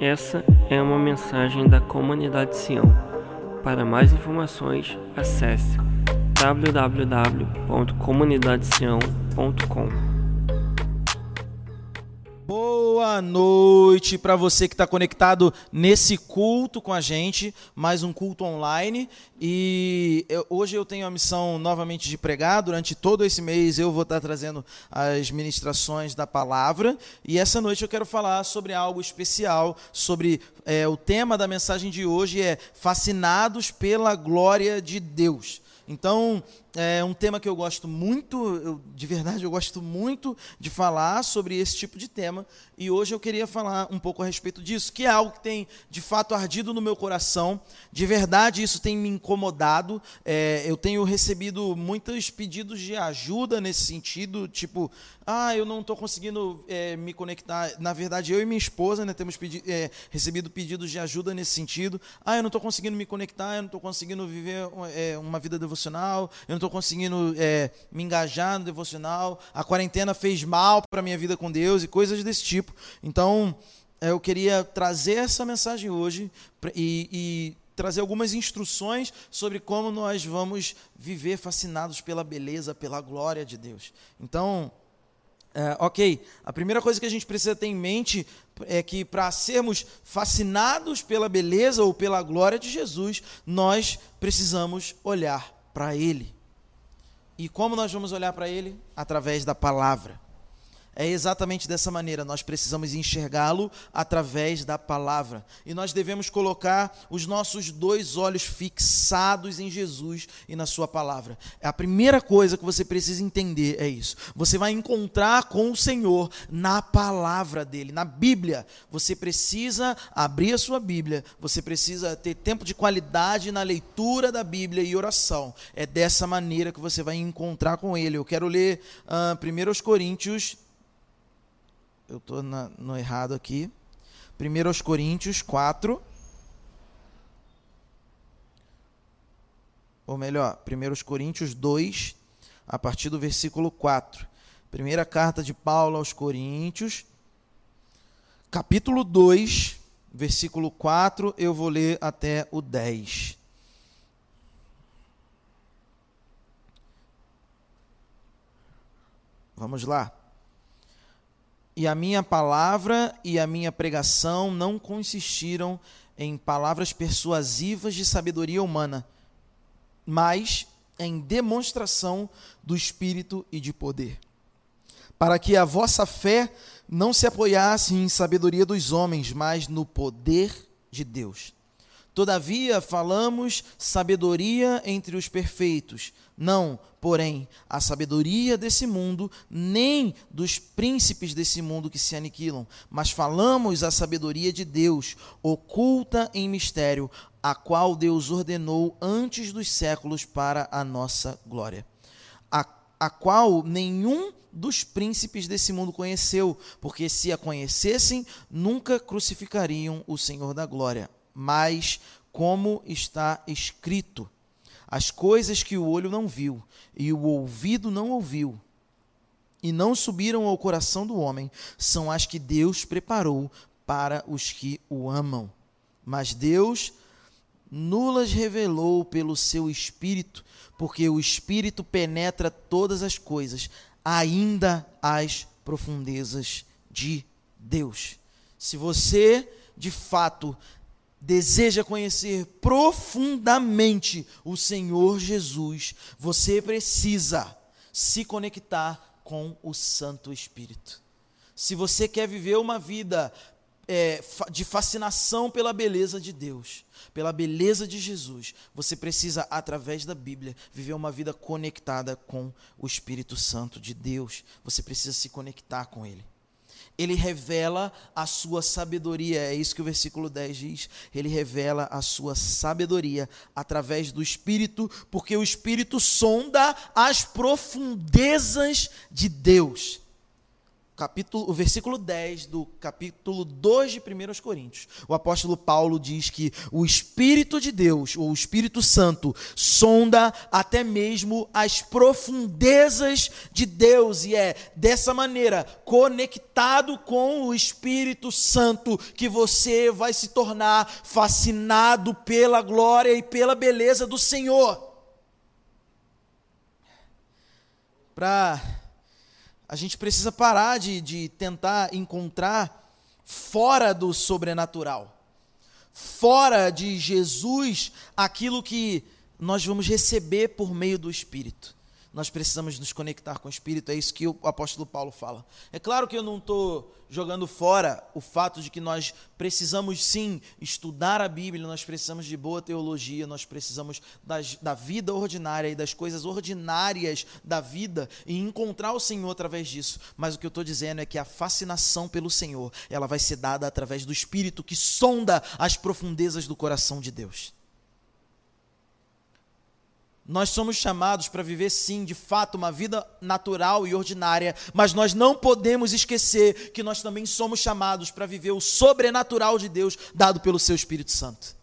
Essa é uma mensagem da comunidade Sião. Para mais informações, acesse www.comunidadesião.com. Boa noite para você que está conectado nesse culto com a gente, mais um culto online. E eu, hoje eu tenho a missão novamente de pregar. Durante todo esse mês eu vou estar tá trazendo as ministrações da palavra. E essa noite eu quero falar sobre algo especial, sobre é, o tema da mensagem de hoje é fascinados pela glória de Deus. Então, é um tema que eu gosto muito, eu, de verdade, eu gosto muito de falar sobre esse tipo de tema. E hoje eu queria falar um pouco a respeito disso, que é algo que tem de fato ardido no meu coração. De verdade, isso tem me incomodado. É, eu tenho recebido muitos pedidos de ajuda nesse sentido, tipo, ah, eu não estou conseguindo é, me conectar. Na verdade, eu e minha esposa né, temos pedi é, recebido pedidos de ajuda nesse sentido. Ah, eu não estou conseguindo me conectar, eu não estou conseguindo viver é, uma vida devocional, eu não estou conseguindo é, me engajar no devocional, a quarentena fez mal para a minha vida com Deus e coisas desse tipo. Então, é, eu queria trazer essa mensagem hoje e, e trazer algumas instruções sobre como nós vamos viver fascinados pela beleza, pela glória de Deus. Então, é, ok, a primeira coisa que a gente precisa ter em mente é que para sermos fascinados pela beleza ou pela glória de Jesus, nós precisamos olhar para Ele. E como nós vamos olhar para ele? Através da palavra. É exatamente dessa maneira, nós precisamos enxergá-lo através da palavra. E nós devemos colocar os nossos dois olhos fixados em Jesus e na Sua palavra. A primeira coisa que você precisa entender é isso. Você vai encontrar com o Senhor na palavra dele, na Bíblia. Você precisa abrir a sua Bíblia, você precisa ter tempo de qualidade na leitura da Bíblia e oração. É dessa maneira que você vai encontrar com ele. Eu quero ler uh, 1 Coríntios eu estou no errado aqui. 1 Coríntios 4. Ou melhor, 1 Coríntios 2, a partir do versículo 4. Primeira carta de Paulo aos Coríntios, capítulo 2, versículo 4, eu vou ler até o 10. Vamos lá. E a minha palavra e a minha pregação não consistiram em palavras persuasivas de sabedoria humana, mas em demonstração do Espírito e de poder, para que a vossa fé não se apoiasse em sabedoria dos homens, mas no poder de Deus. Todavia falamos sabedoria entre os perfeitos, não, porém, a sabedoria desse mundo, nem dos príncipes desse mundo que se aniquilam, mas falamos a sabedoria de Deus, oculta em mistério, a qual Deus ordenou antes dos séculos para a nossa glória. A, a qual nenhum dos príncipes desse mundo conheceu, porque se a conhecessem, nunca crucificariam o Senhor da glória mas como está escrito: as coisas que o olho não viu e o ouvido não ouviu e não subiram ao coração do homem, são as que Deus preparou para os que o amam. Mas Deus nulas revelou pelo seu Espírito, porque o Espírito penetra todas as coisas, ainda as profundezas de Deus. Se você de fato deseja conhecer profundamente o Senhor Jesus, você precisa se conectar com o Santo Espírito. Se você quer viver uma vida é, de fascinação pela beleza de Deus, pela beleza de Jesus, você precisa, através da Bíblia, viver uma vida conectada com o Espírito Santo de Deus. Você precisa se conectar com Ele ele revela a sua sabedoria. É isso que o versículo 10 diz. Ele revela a sua sabedoria através do Espírito, porque o Espírito sonda as profundezas de Deus. Capítulo, o versículo 10 do capítulo 2 de 1 Coríntios. O apóstolo Paulo diz que o Espírito de Deus, ou o Espírito Santo, sonda até mesmo as profundezas de Deus e é dessa maneira, conectado com o Espírito Santo, que você vai se tornar fascinado pela glória e pela beleza do Senhor. Para a gente precisa parar de, de tentar encontrar fora do sobrenatural, fora de Jesus, aquilo que nós vamos receber por meio do Espírito nós precisamos nos conectar com o Espírito, é isso que o apóstolo Paulo fala. É claro que eu não estou jogando fora o fato de que nós precisamos sim estudar a Bíblia, nós precisamos de boa teologia, nós precisamos das, da vida ordinária e das coisas ordinárias da vida e encontrar o Senhor através disso. Mas o que eu estou dizendo é que a fascinação pelo Senhor, ela vai ser dada através do Espírito que sonda as profundezas do coração de Deus. Nós somos chamados para viver, sim, de fato, uma vida natural e ordinária, mas nós não podemos esquecer que nós também somos chamados para viver o sobrenatural de Deus dado pelo seu Espírito Santo.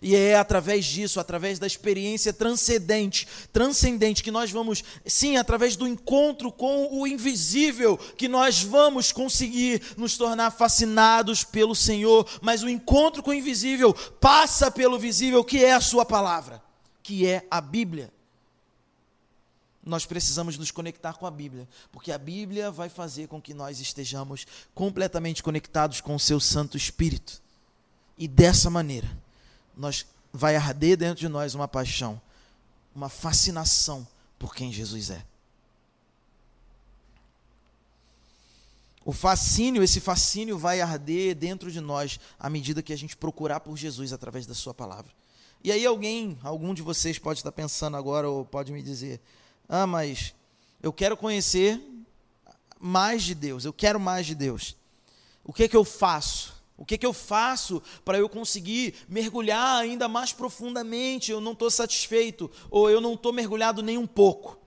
E é através disso, através da experiência transcendente, transcendente que nós vamos, sim, através do encontro com o invisível, que nós vamos conseguir nos tornar fascinados pelo Senhor, mas o encontro com o invisível passa pelo visível, que é a sua palavra que é a Bíblia. Nós precisamos nos conectar com a Bíblia, porque a Bíblia vai fazer com que nós estejamos completamente conectados com o seu Santo Espírito. E dessa maneira, nós vai arder dentro de nós uma paixão, uma fascinação por quem Jesus é. O fascínio, esse fascínio vai arder dentro de nós à medida que a gente procurar por Jesus através da sua palavra. E aí alguém, algum de vocês pode estar pensando agora ou pode me dizer: "Ah, mas eu quero conhecer mais de Deus, eu quero mais de Deus. O que é que eu faço? O que é que eu faço para eu conseguir mergulhar ainda mais profundamente? Eu não estou satisfeito ou eu não estou mergulhado nem um pouco.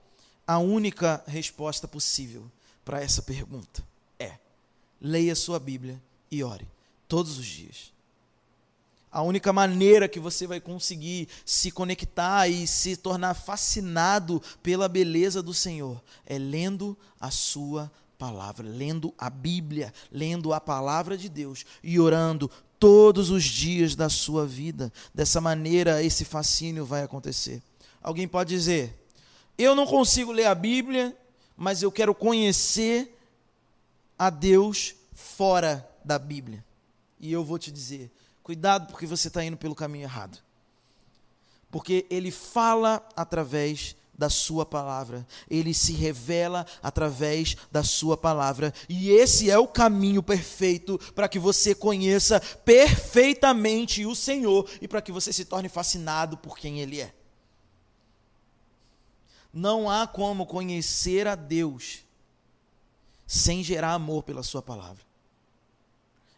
A única resposta possível para essa pergunta é: leia sua Bíblia e ore todos os dias. A única maneira que você vai conseguir se conectar e se tornar fascinado pela beleza do Senhor é lendo a sua palavra, lendo a Bíblia, lendo a palavra de Deus e orando todos os dias da sua vida. Dessa maneira, esse fascínio vai acontecer. Alguém pode dizer: Eu não consigo ler a Bíblia, mas eu quero conhecer a Deus fora da Bíblia. E eu vou te dizer: Cuidado, porque você está indo pelo caminho errado. Porque ele fala através da sua palavra, ele se revela através da sua palavra, e esse é o caminho perfeito para que você conheça perfeitamente o Senhor e para que você se torne fascinado por quem ele é. Não há como conhecer a Deus sem gerar amor pela sua palavra.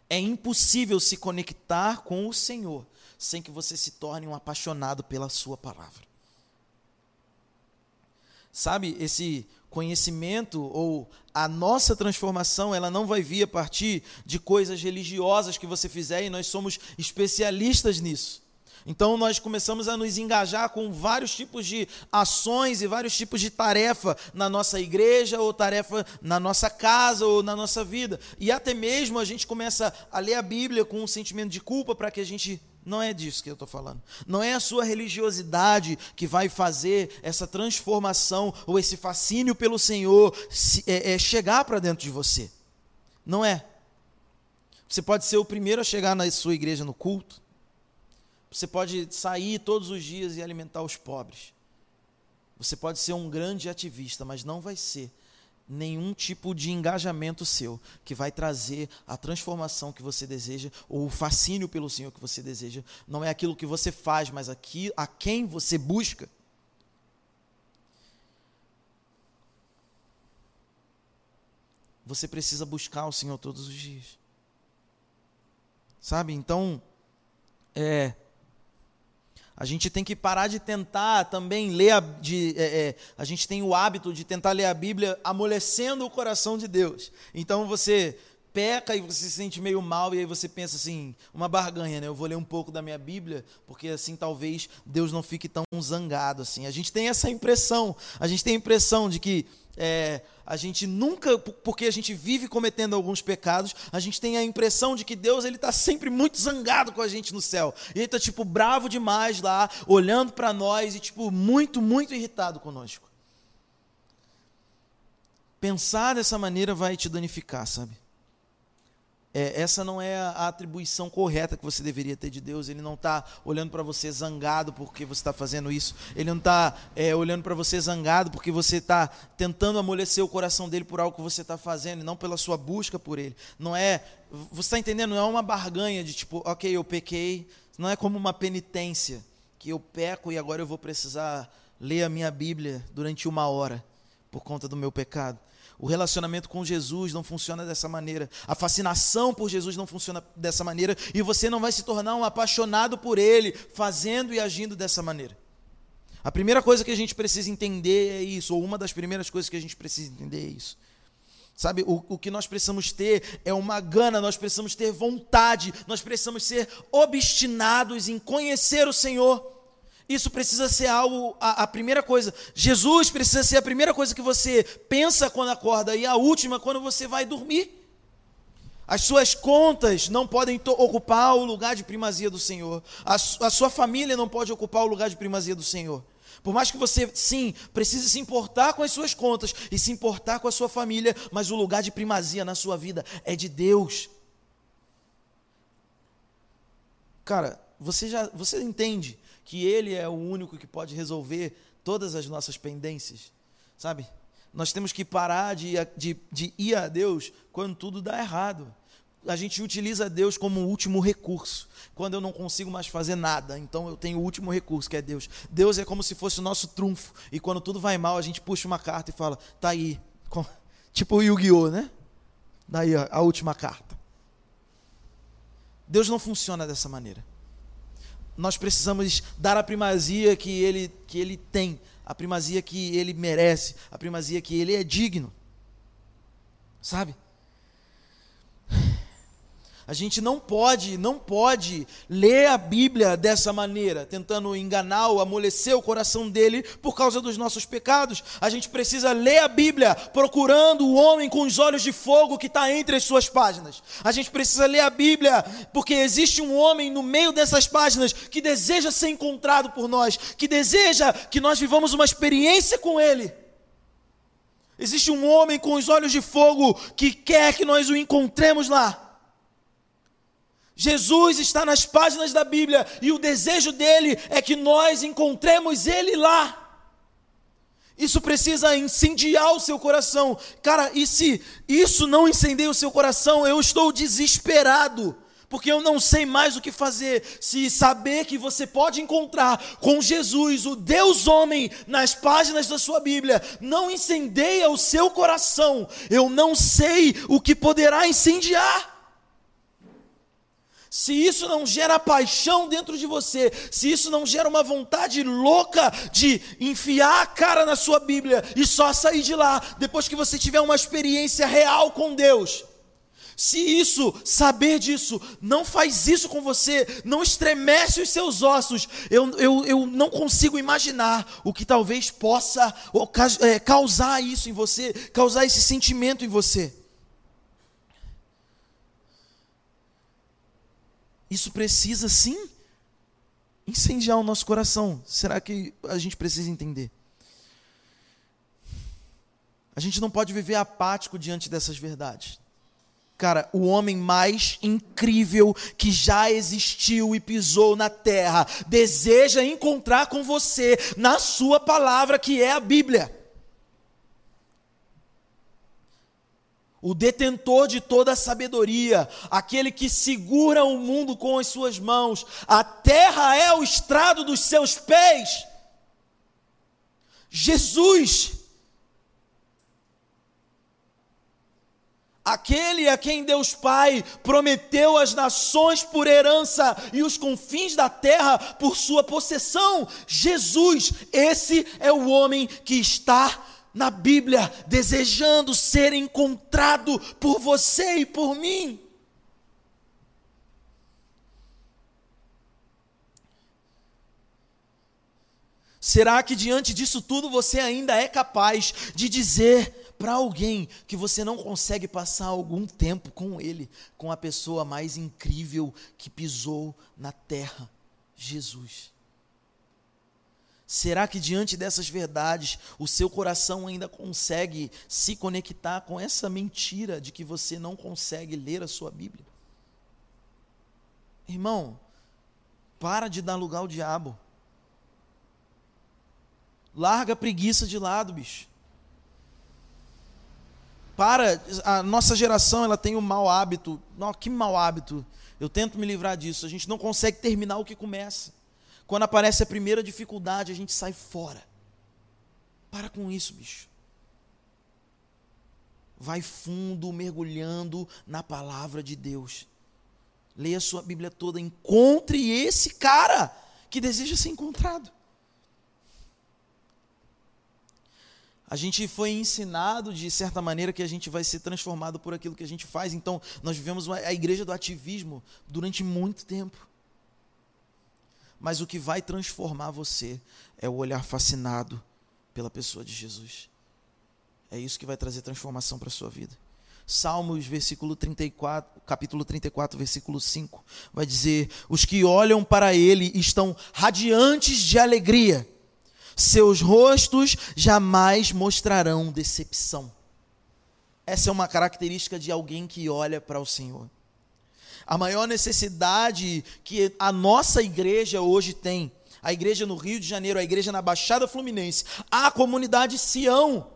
É impossível se conectar com o Senhor sem que você se torne um apaixonado pela Sua palavra. Sabe, esse conhecimento ou a nossa transformação, ela não vai vir a partir de coisas religiosas que você fizer e nós somos especialistas nisso. Então nós começamos a nos engajar com vários tipos de ações e vários tipos de tarefa na nossa igreja ou tarefa na nossa casa ou na nossa vida. E até mesmo a gente começa a ler a Bíblia com um sentimento de culpa para que a gente não é disso que eu estou falando. Não é a sua religiosidade que vai fazer essa transformação ou esse fascínio pelo Senhor se, é, é chegar para dentro de você. Não é. Você pode ser o primeiro a chegar na sua igreja no culto. Você pode sair todos os dias e alimentar os pobres. Você pode ser um grande ativista, mas não vai ser nenhum tipo de engajamento seu que vai trazer a transformação que você deseja ou o fascínio pelo Senhor que você deseja. Não é aquilo que você faz, mas aqui, a quem você busca. Você precisa buscar o Senhor todos os dias. Sabe? Então, é A gente tem que parar de tentar também ler, a, de, é, é, a gente tem o hábito de tentar ler a Bíblia amolecendo o coração de Deus. Então você peca e você se sente meio mal e aí você pensa assim, uma barganha, né? Eu vou ler um pouco da minha Bíblia, porque assim talvez Deus não fique tão zangado assim. A gente tem essa impressão, a gente tem a impressão de que é, a gente nunca, porque a gente vive cometendo alguns pecados, a gente tem a impressão de que Deus ele está sempre muito zangado com a gente no céu. E ele está tipo bravo demais lá, olhando para nós e tipo muito, muito irritado conosco. Pensar dessa maneira vai te danificar, sabe? É, essa não é a atribuição correta que você deveria ter de Deus. Ele não está olhando para você zangado porque você está fazendo isso. Ele não está é, olhando para você zangado porque você está tentando amolecer o coração dele por algo que você está fazendo, e não pela sua busca por ele. Não é. Você está entendendo? Não é uma barganha de tipo, ok, eu pequei. Não é como uma penitência que eu peco e agora eu vou precisar ler a minha Bíblia durante uma hora por conta do meu pecado. O relacionamento com Jesus não funciona dessa maneira. A fascinação por Jesus não funciona dessa maneira. E você não vai se tornar um apaixonado por Ele, fazendo e agindo dessa maneira. A primeira coisa que a gente precisa entender é isso, ou uma das primeiras coisas que a gente precisa entender é isso. Sabe, o, o que nós precisamos ter é uma gana, nós precisamos ter vontade, nós precisamos ser obstinados em conhecer o Senhor. Isso precisa ser algo, a, a, primeira coisa. Jesus precisa ser a primeira coisa que você pensa quando acorda e a última quando você vai dormir. As suas contas não podem ocupar o lugar de primazia do Senhor. A, a sua família não pode ocupar o lugar de primazia do Senhor. Por mais que você, sim, precise se importar com as suas contas e se importar com a sua família, mas o lugar de primazia na sua vida é de Deus. Cara, você já você entende que Ele é o único que pode resolver todas as nossas pendências, sabe? Nós temos que parar de, de, de ir a Deus quando tudo dá errado. A gente utiliza Deus como último recurso. Quando eu não consigo mais fazer nada, então eu tenho o último recurso, que é Deus. Deus é como se fosse o nosso trunfo. E quando tudo vai mal, a gente puxa uma carta e fala: tá aí. Tipo o Yu-Gi-Oh, né? Daí a última carta. Deus não funciona dessa maneira nós precisamos dar a primazia que ele, que ele tem, a primazia que ele merece, a primazia que ele é digno. Sabe? A gente não pode, não pode ler a Bíblia dessa maneira, tentando enganar ou amolecer o coração dele por causa dos nossos pecados. A gente precisa ler a Bíblia procurando o homem com os olhos de fogo que está entre as suas páginas. A gente precisa ler a Bíblia porque existe um homem no meio dessas páginas que deseja ser encontrado por nós, que deseja que nós vivamos uma experiência com ele. Existe um homem com os olhos de fogo que quer que nós o encontremos lá. Jesus está nas páginas da Bíblia e o desejo dele é que nós encontremos ele lá. Isso precisa incendiar o seu coração. Cara, e se isso não incendeia o seu coração, eu estou desesperado. Porque eu não sei mais o que fazer. Se saber que você pode encontrar com Jesus, o Deus homem, nas páginas da sua Bíblia, não incendeia o seu coração, eu não sei o que poderá incendiar. Se isso não gera paixão dentro de você, se isso não gera uma vontade louca de enfiar a cara na sua Bíblia e só sair de lá depois que você tiver uma experiência real com Deus, se isso, saber disso, não faz isso com você, não estremece os seus ossos, eu, eu, eu não consigo imaginar o que talvez possa é, causar isso em você, causar esse sentimento em você. Isso precisa sim incendiar o nosso coração. Será que a gente precisa entender? A gente não pode viver apático diante dessas verdades. Cara, o homem mais incrível que já existiu e pisou na terra deseja encontrar com você na sua palavra, que é a Bíblia. O detentor de toda a sabedoria, aquele que segura o mundo com as suas mãos, a terra é o estrado dos seus pés. Jesus. aquele a quem Deus Pai prometeu as nações por herança e os confins da terra por sua possessão. Jesus, esse é o homem que está na Bíblia desejando ser encontrado por você e por mim. Será que diante disso tudo você ainda é capaz de dizer para alguém que você não consegue passar algum tempo com ele, com a pessoa mais incrível que pisou na terra, Jesus? Será que diante dessas verdades o seu coração ainda consegue se conectar com essa mentira de que você não consegue ler a sua Bíblia? Irmão, para de dar lugar ao diabo. Larga a preguiça de lado, bicho. Para, a nossa geração ela tem um mau hábito. Não, que mau hábito. Eu tento me livrar disso. A gente não consegue terminar o que começa. Quando aparece a primeira dificuldade, a gente sai fora. Para com isso, bicho. Vai fundo, mergulhando na palavra de Deus. Leia a sua Bíblia toda, encontre esse cara que deseja ser encontrado. A gente foi ensinado de certa maneira que a gente vai ser transformado por aquilo que a gente faz. Então, nós vivemos a igreja do ativismo durante muito tempo. Mas o que vai transformar você é o olhar fascinado pela pessoa de Jesus. É isso que vai trazer transformação para a sua vida. Salmos, versículo 34, capítulo 34, versículo 5, vai dizer: Os que olham para ele estão radiantes de alegria seus rostos jamais mostrarão decepção. Essa é uma característica de alguém que olha para o Senhor. A maior necessidade que a nossa igreja hoje tem, a igreja no Rio de Janeiro, a igreja na Baixada Fluminense, a comunidade Sião,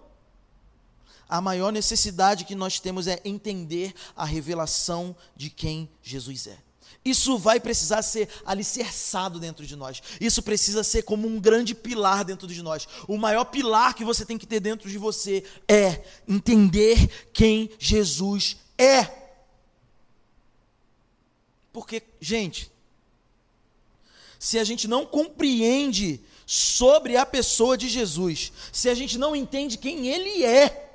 a maior necessidade que nós temos é entender a revelação de quem Jesus é. Isso vai precisar ser alicerçado dentro de nós. Isso precisa ser como um grande pilar dentro de nós. O maior pilar que você tem que ter dentro de você é entender quem Jesus é. Porque, gente, se a gente não compreende sobre a pessoa de Jesus, se a gente não entende quem ele é,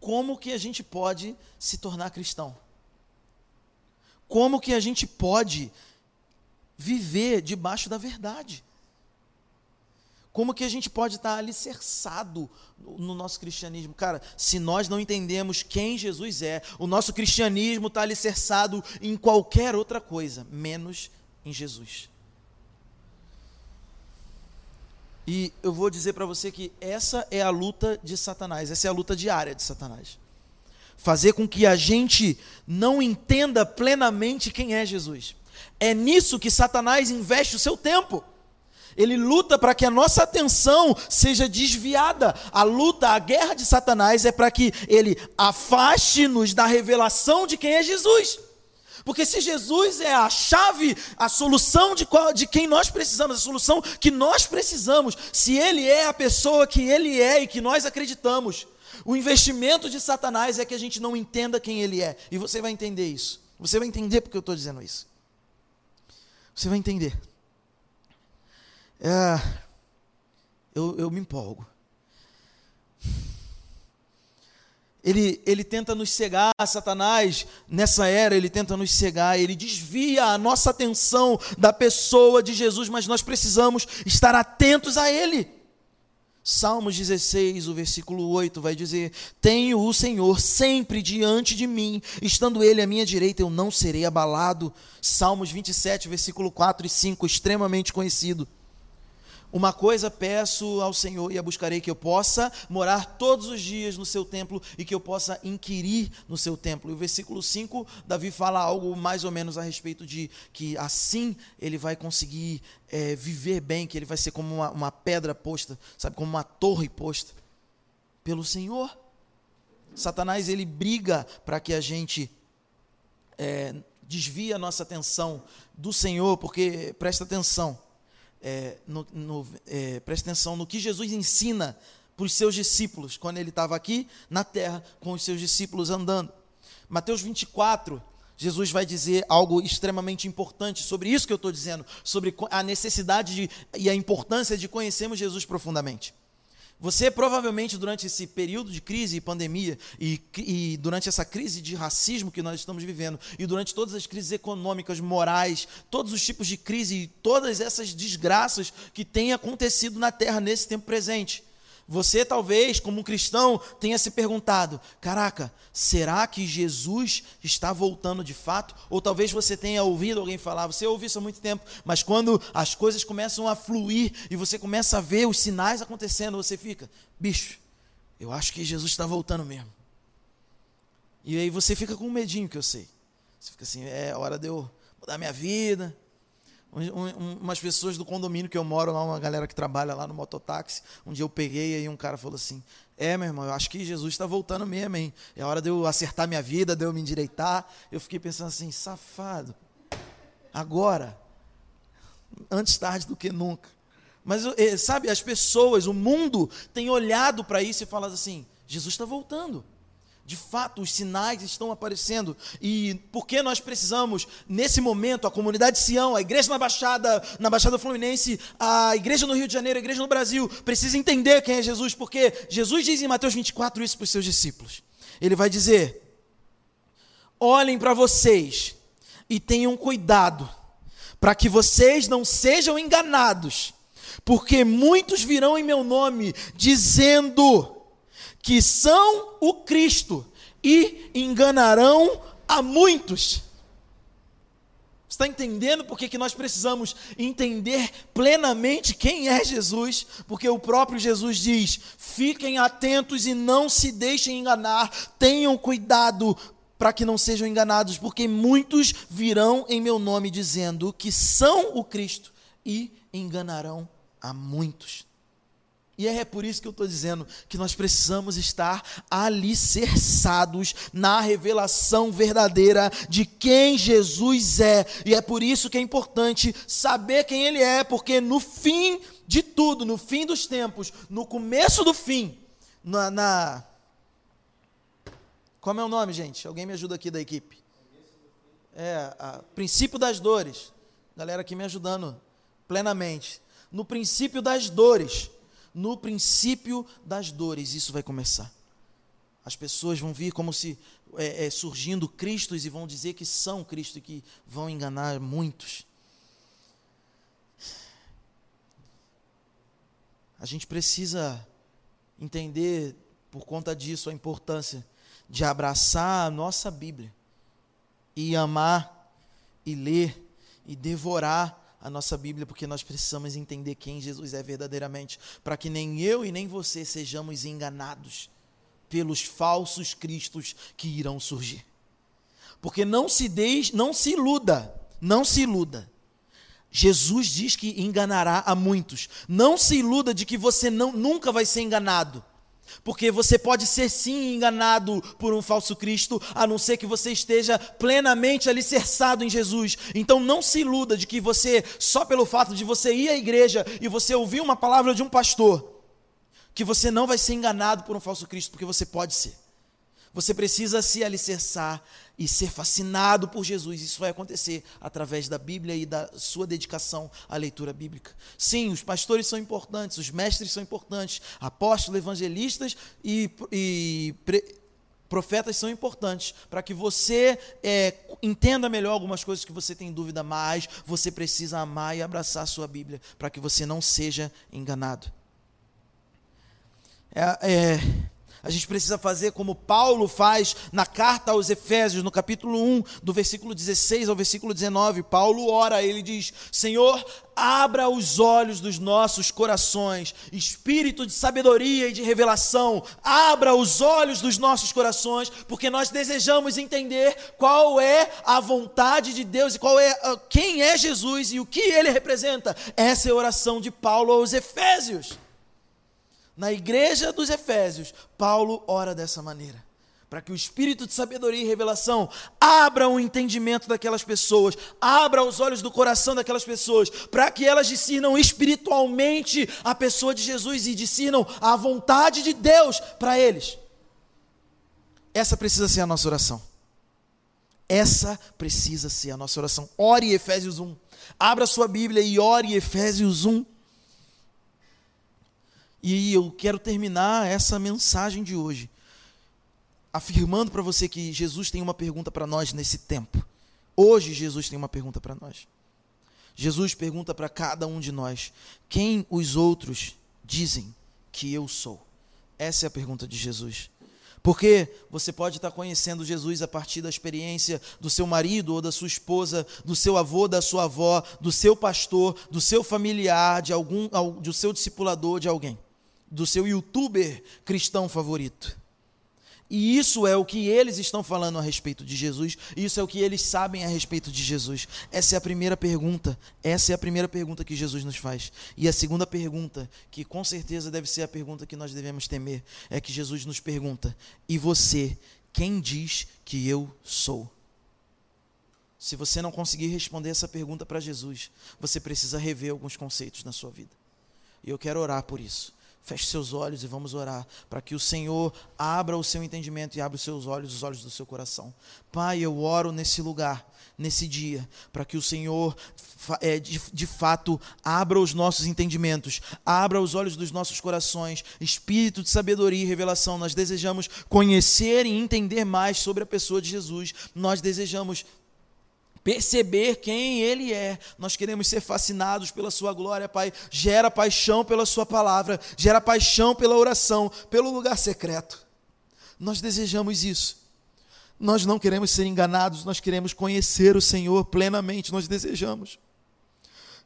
como que a gente pode se tornar cristão? como que a gente pode viver debaixo da verdade? Como que a gente pode estar alicerçado no nosso cristianismo? Cara, se nós não entendemos quem Jesus é, o nosso cristianismo está alicerçado em qualquer outra coisa, menos em Jesus. E eu vou dizer para você que essa é a luta de Satanás, essa é a luta diária de Satanás fazer com que a gente não entenda plenamente quem é Jesus. É nisso que Satanás investe o seu tempo. Ele luta para que a nossa atenção seja desviada. A luta, a guerra de Satanás é para que ele afaste-nos da revelação de quem é Jesus. Porque se Jesus é a chave, a solução de, qual, de quem nós precisamos, a solução que nós precisamos, se Ele é a pessoa que Ele é e que nós acreditamos, o investimento de Satanás é que a gente não entenda quem ele é. E você vai entender isso. Você vai entender porque eu estou dizendo isso. Você vai entender. É, eu, eu me empolgo. Ele, ele tenta nos cegar, Satanás, nessa era, ele tenta nos cegar, ele desvia a nossa atenção da pessoa de Jesus, mas nós precisamos estar atentos a ele. Salmos 16, o versículo 8 vai dizer: Tenho o Senhor sempre diante de mim, estando Ele à minha direita, eu não serei abalado. Salmos 27, versículo 4 e 5, extremamente conhecido. Uma coisa peço ao Senhor e a buscarei que eu possa morar todos os dias no seu templo e que eu possa inquirir no seu templo. E o versículo 5, Davi fala algo mais ou menos a respeito de que assim ele vai conseguir é, viver bem, que ele vai ser como uma, uma pedra posta, sabe, como uma torre posta pelo Senhor. Satanás ele briga para que a gente é, desvie a nossa atenção do Senhor, porque presta atenção é, no, no, é, atenção no que Jesus ensina para os seus discípulos, quando ele estava aqui na terra com os seus discípulos andando. Mateus 24, Jesus vai dizer algo extremamente importante sobre isso que eu estou dizendo, sobre a necessidade de, e a importância de conhecermos Jesus profundamente. Você provavelmente, durante esse período de crise e pandemia, e, e, durante essa crise de racismo que nós estamos vivendo, e durante todas as crises econômicas, morais, todos os tipos de crise e todas essas desgraças que têm acontecido na Terra nesse tempo presente, você talvez, como um cristão, tenha se perguntado: caraca, será que Jesus está voltando de fato? Ou talvez você tenha ouvido alguém falar, você ouviu isso há muito tempo, mas quando as coisas começam a fluir e você começa a ver os sinais acontecendo, você fica: bicho, eu acho que Jesus está voltando mesmo. E aí você fica com um medinho que eu sei. Você fica assim: é hora de eu mudar minha vida um, um, umas pessoas do condomínio que eu moro lá, uma galera que trabalha lá no mototáxi. Um dia eu peguei e um cara falou assim: É, meu irmão, eu acho que Jesus está voltando mesmo, hein? É hora de eu acertar minha vida, de eu me endireitar. Eu fiquei pensando assim: safado, agora, antes tarde do que nunca. Mas, eh, sabe, as pessoas, o mundo tem olhado para isso e falado assim: Jesus está voltando. De fato, os sinais estão aparecendo. E por que nós precisamos, nesse momento, a comunidade Sião, a igreja na Baixada, na Baixada Fluminense, a igreja no Rio de Janeiro, a igreja no Brasil, precisa entender quem é Jesus, porque Jesus diz em Mateus 24 isso para os seus discípulos. Ele vai dizer: olhem para vocês e tenham cuidado, para que vocês não sejam enganados, porque muitos virão em meu nome dizendo que são o Cristo e enganarão a muitos. Está entendendo por que nós precisamos entender plenamente quem é Jesus? Porque o próprio Jesus diz: fiquem atentos e não se deixem enganar, tenham cuidado para que não sejam enganados, porque muitos virão em meu nome dizendo que são o Cristo e enganarão a muitos. E é por isso que eu estou dizendo que nós precisamos estar alicerçados na revelação verdadeira de quem Jesus é. E é por isso que é importante saber quem Ele é, porque no fim de tudo, no fim dos tempos, no começo do fim, na. na... Como é o nome, gente? Alguém me ajuda aqui da equipe? É, a, princípio das dores. Galera aqui me ajudando plenamente. No princípio das dores no princípio das dores, isso vai começar. As pessoas vão vir como se é, é, surgindo Cristos e vão dizer que são Cristo e que vão enganar muitos. A gente precisa entender, por conta disso, a importância de abraçar a nossa Bíblia e amar e ler e devorar a nossa Bíblia, porque nós precisamos entender quem Jesus é verdadeiramente, para que nem eu e nem você sejamos enganados pelos falsos cristos que irão surgir. Porque não se deixe, não se iluda, não se iluda. Jesus diz que enganará a muitos. Não se iluda de que você não, nunca vai ser enganado. Porque você pode ser sim enganado por um falso Cristo, a não ser que você esteja plenamente alicerçado em Jesus. Então não se iluda de que você, só pelo fato de você ir à igreja e você ouvir uma palavra de um pastor, que você não vai ser enganado por um falso Cristo, porque você pode ser. Você precisa se alicerçar e ser fascinado por Jesus. Isso vai acontecer através da Bíblia e da sua dedicação à leitura bíblica. Sim, os pastores são importantes, os mestres são importantes, apóstolos, evangelistas e, e pre, profetas são importantes para que você é, entenda melhor algumas coisas que você tem dúvida, mas você precisa amar e abraçar a sua Bíblia para que você não seja enganado. é, é a gente precisa fazer como Paulo faz na carta aos Efésios, no capítulo 1, do versículo 16 ao versículo 19. Paulo ora, ele diz: Senhor, abra os olhos dos nossos corações, espírito de sabedoria e de revelação, abra os olhos dos nossos corações, porque nós desejamos entender qual é a vontade de Deus e qual é ah, quem é Jesus e o que ele representa. Essa é a oração de Paulo aos Efésios na igreja dos Efésios, Paulo ora dessa maneira. para que o espírito de sabedoria e revelação abra o entendimento daquelas pessoas, abra os olhos do coração daquelas pessoas, para que elas discernam espiritualmente a pessoa de Jesus e discernam a vontade de Deus para eles. Essa precisa ser a nossa oração. Essa precisa ser a nossa oração. Ore Efésios 1. Abra sua Bíblia e ore Efésios 1. E eu quero terminar essa mensagem de hoje afirmando para você que Jesus tem uma pergunta para nós nesse tempo. Hoje, Jesus tem uma pergunta para nós. Jesus pergunta para cada um de nós: quem os outros dizem que eu sou? Essa é a pergunta de Jesus. Porque você pode estar conhecendo Jesus a partir da experiência do seu marido ou da sua esposa, do seu avô, da sua avó, do seu pastor, do seu familiar, de algum, do seu discipulador, de alguém, do seu youtuber cristão favorito. E isso é o que eles estão falando a respeito de Jesus, isso é o que eles sabem a respeito de Jesus. Essa é a primeira pergunta, essa é a primeira pergunta que Jesus nos faz. E a segunda pergunta, que com certeza deve ser a pergunta que nós devemos temer, é que Jesus nos pergunta: "E você, quem diz que eu sou?" Se você não conseguir responder essa pergunta para Jesus, você precisa rever alguns conceitos na sua vida. E eu quero orar por isso. Feche seus olhos e vamos orar para que o Senhor abra o seu entendimento e abra os seus olhos, os olhos do seu coração. Pai, eu oro nesse lugar, nesse dia, para que o Senhor, é, de, de fato, abra os nossos entendimentos, abra os olhos dos nossos corações, espírito de sabedoria e revelação. Nós desejamos conhecer e entender mais sobre a pessoa de Jesus. Nós desejamos perceber quem Ele é. Nós queremos ser fascinados pela Sua glória, Pai. Gera paixão pela Sua palavra, gera paixão pela oração, pelo lugar secreto. Nós desejamos isso. Nós não queremos ser enganados, nós queremos conhecer o Senhor plenamente, nós desejamos.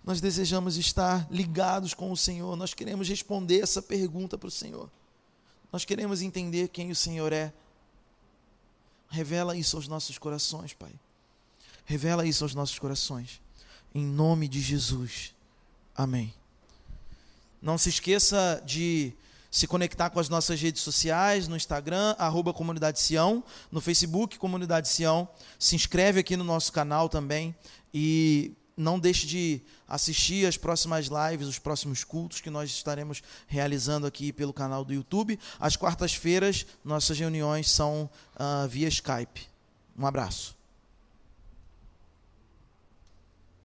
Nós desejamos estar ligados com o Senhor, nós queremos responder essa pergunta para o Senhor. Nós queremos entender quem o Senhor é. Revela isso aos nossos corações, Pai. Revela isso aos nossos corações. Em nome de Jesus. Amém. Não se esqueça de se conectar com as nossas redes sociais, no Instagram, arroba Comunidade Sião, no Facebook, Comunidade Sião. Se inscreve aqui no nosso canal também e não deixe de assistir as próximas lives, os próximos cultos que nós estaremos realizando aqui pelo canal do YouTube. Às quartas-feiras, nossas reuniões são uh, via Skype. Um abraço.